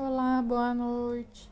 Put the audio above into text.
Olá, boa noite.